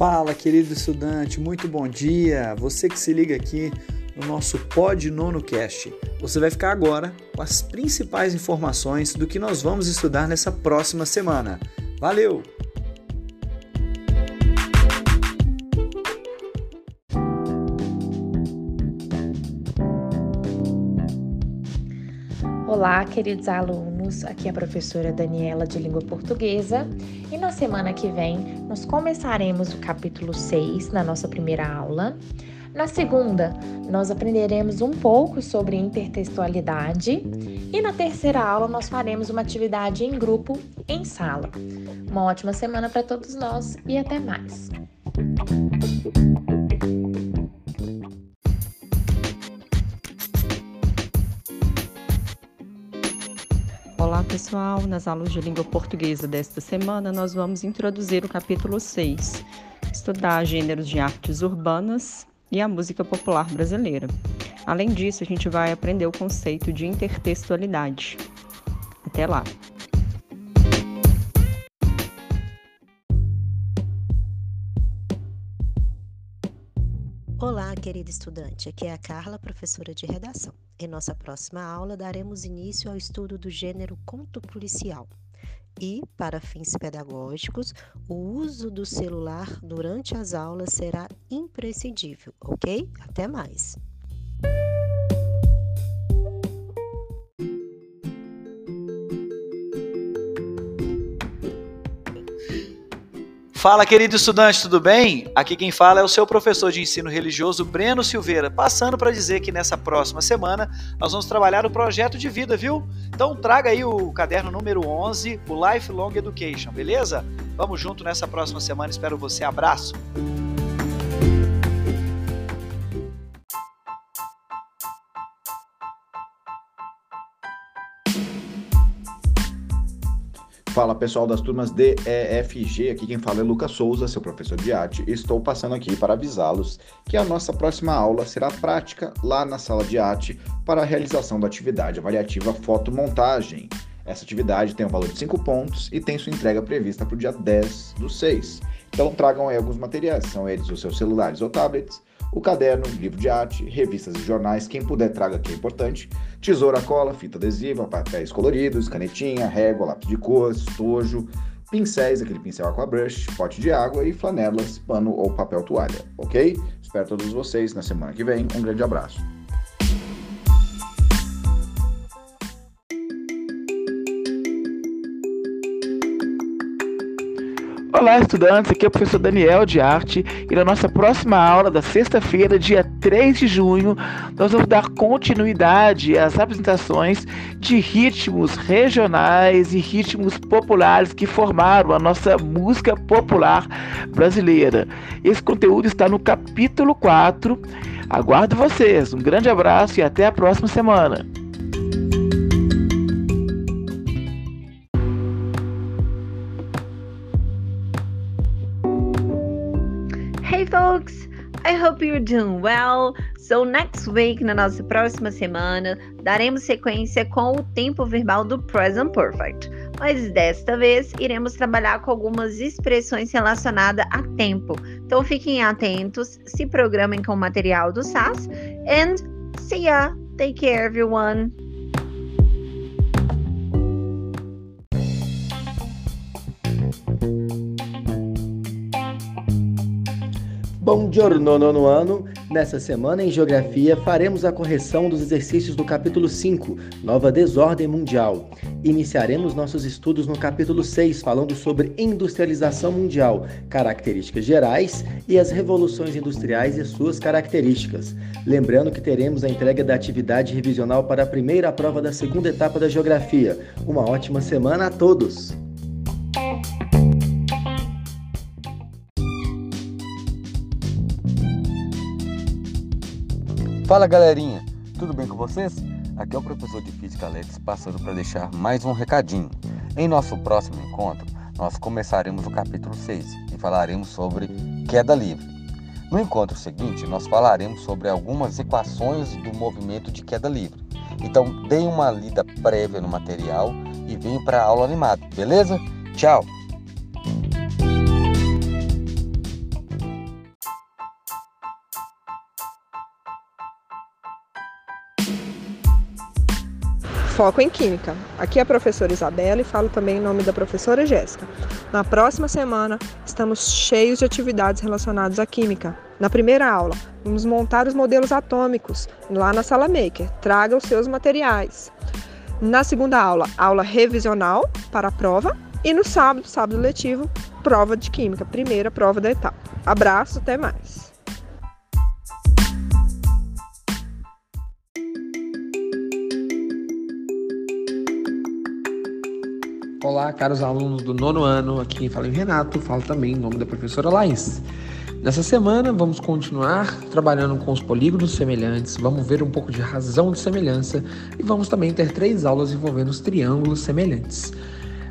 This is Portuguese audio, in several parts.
Fala, querido estudante, muito bom dia. Você que se liga aqui no nosso Pod Nono Cast. Você vai ficar agora com as principais informações do que nós vamos estudar nessa próxima semana. Valeu! Olá, queridos alunos. Aqui é a professora Daniela de Língua Portuguesa e na semana que vem nós começaremos o capítulo 6 na nossa primeira aula. Na segunda, nós aprenderemos um pouco sobre intertextualidade e na terceira aula nós faremos uma atividade em grupo em sala. Uma ótima semana para todos nós e até mais. Pessoal, nas aulas de língua portuguesa desta semana nós vamos introduzir o capítulo 6, estudar gêneros de artes urbanas e a música popular brasileira. Além disso, a gente vai aprender o conceito de intertextualidade. Até lá! Olá, querido estudante. Aqui é a Carla, professora de redação. Em nossa próxima aula, daremos início ao estudo do gênero conto policial. E, para fins pedagógicos, o uso do celular durante as aulas será imprescindível, ok? Até mais! Fala, querido estudante, tudo bem? Aqui quem fala é o seu professor de ensino religioso, Breno Silveira, passando para dizer que nessa próxima semana nós vamos trabalhar o projeto de vida, viu? Então traga aí o caderno número 11, o Lifelong Education, beleza? Vamos junto nessa próxima semana, espero você. Abraço! Fala pessoal das turmas D, E, F e G, aqui quem fala é Lucas Souza, seu professor de arte, estou passando aqui para avisá-los que a nossa próxima aula será prática lá na sala de arte para a realização da atividade avaliativa fotomontagem. Essa atividade tem um valor de 5 pontos e tem sua entrega prevista para o dia 10 do 6. Então tragam aí alguns materiais, são eles os seus celulares ou tablets, o caderno, livro de arte, revistas e jornais, quem puder traga que é importante, tesoura, cola, fita adesiva, papéis coloridos, canetinha, régua, lápis de cor, estojo, pincéis, aquele pincel aquabrush, pote de água e flanelas, pano ou papel toalha, ok? Espero todos vocês na semana que vem. Um grande abraço. Olá, estudantes. Aqui é o professor Daniel de Arte e na nossa próxima aula da sexta-feira, dia 3 de junho, nós vamos dar continuidade às apresentações de ritmos regionais e ritmos populares que formaram a nossa música popular brasileira. Esse conteúdo está no capítulo 4. Aguardo vocês. Um grande abraço e até a próxima semana. Hey folks, I hope you're doing well. So next week, na nossa próxima semana, daremos sequência com o tempo verbal do present perfect. Mas desta vez iremos trabalhar com algumas expressões relacionadas a tempo. Então fiquem atentos, se programem com o material do SAS and see ya. Take care everyone. Bom giorno, nono ano. Nessa semana, em Geografia, faremos a correção dos exercícios do capítulo 5, Nova Desordem Mundial. Iniciaremos nossos estudos no capítulo 6, falando sobre industrialização mundial, características gerais e as revoluções industriais e suas características. Lembrando que teremos a entrega da atividade revisional para a primeira prova da segunda etapa da Geografia. Uma ótima semana a todos! Fala galerinha, tudo bem com vocês? Aqui é o professor de Física Alex passando para deixar mais um recadinho. Em nosso próximo encontro, nós começaremos o capítulo 6 e falaremos sobre queda livre. No encontro seguinte, nós falaremos sobre algumas equações do movimento de queda livre. Então, deem uma lida prévia no material e venham para a aula animada, beleza? Tchau! Foco em Química. Aqui é a professora Isabela e falo também em nome da professora Jéssica. Na próxima semana, estamos cheios de atividades relacionadas à Química. Na primeira aula, vamos montar os modelos atômicos lá na sala Maker. Traga os seus materiais. Na segunda aula, aula revisional para a prova. E no sábado, sábado letivo, prova de Química, primeira prova da etapa. Abraço, até mais! Caros alunos do nono ano, aqui quem fala é Renato, falo também em nome da professora Laís. Nessa semana vamos continuar trabalhando com os polígonos semelhantes, vamos ver um pouco de razão de semelhança e vamos também ter três aulas envolvendo os triângulos semelhantes.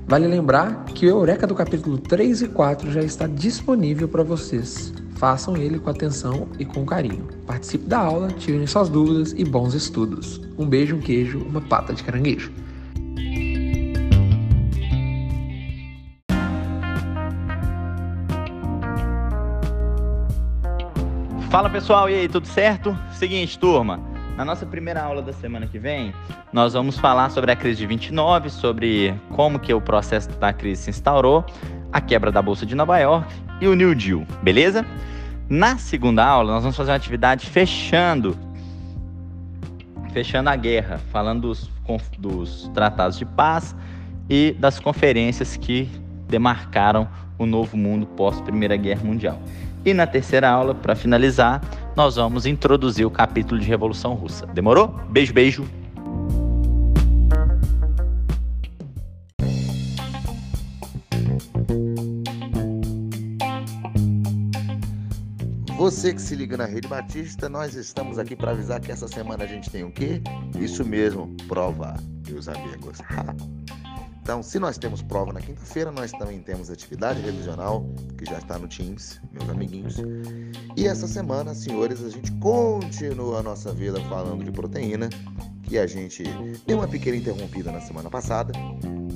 Vale lembrar que o Eureka do capítulo 3 e 4 já está disponível para vocês. Façam ele com atenção e com carinho. Participe da aula, tirem suas dúvidas e bons estudos. Um beijo, um queijo, uma pata de caranguejo. Fala pessoal, e aí, tudo certo? Seguinte, turma, na nossa primeira aula da semana que vem, nós vamos falar sobre a crise de 29, sobre como que o processo da crise se instaurou, a quebra da Bolsa de Nova York e o New Deal, beleza? Na segunda aula, nós vamos fazer uma atividade fechando fechando a guerra, falando dos, dos tratados de paz e das conferências que demarcaram o novo mundo pós Primeira Guerra Mundial. E na terceira aula, para finalizar, nós vamos introduzir o capítulo de Revolução Russa. Demorou? Beijo, beijo. Você que se liga na Rede Batista, nós estamos aqui para avisar que essa semana a gente tem o quê? Isso mesmo, prova, meus amigos. Então, se nós temos prova na quinta-feira, nós também temos atividade revisional, que já está no Teams, meus amiguinhos. E essa semana, senhores, a gente continua a nossa vida falando de proteína, que a gente deu uma pequena interrompida na semana passada,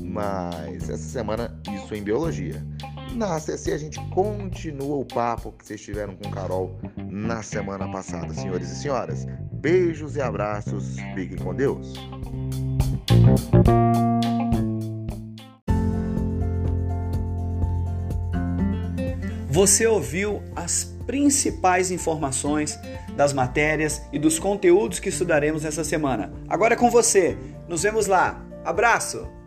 mas essa semana isso em biologia. Na ACC a gente continua o papo que vocês tiveram com Carol na semana passada, senhores e senhoras. Beijos e abraços, fiquem com Deus. Você ouviu as principais informações das matérias e dos conteúdos que estudaremos nessa semana. Agora é com você. Nos vemos lá. Abraço!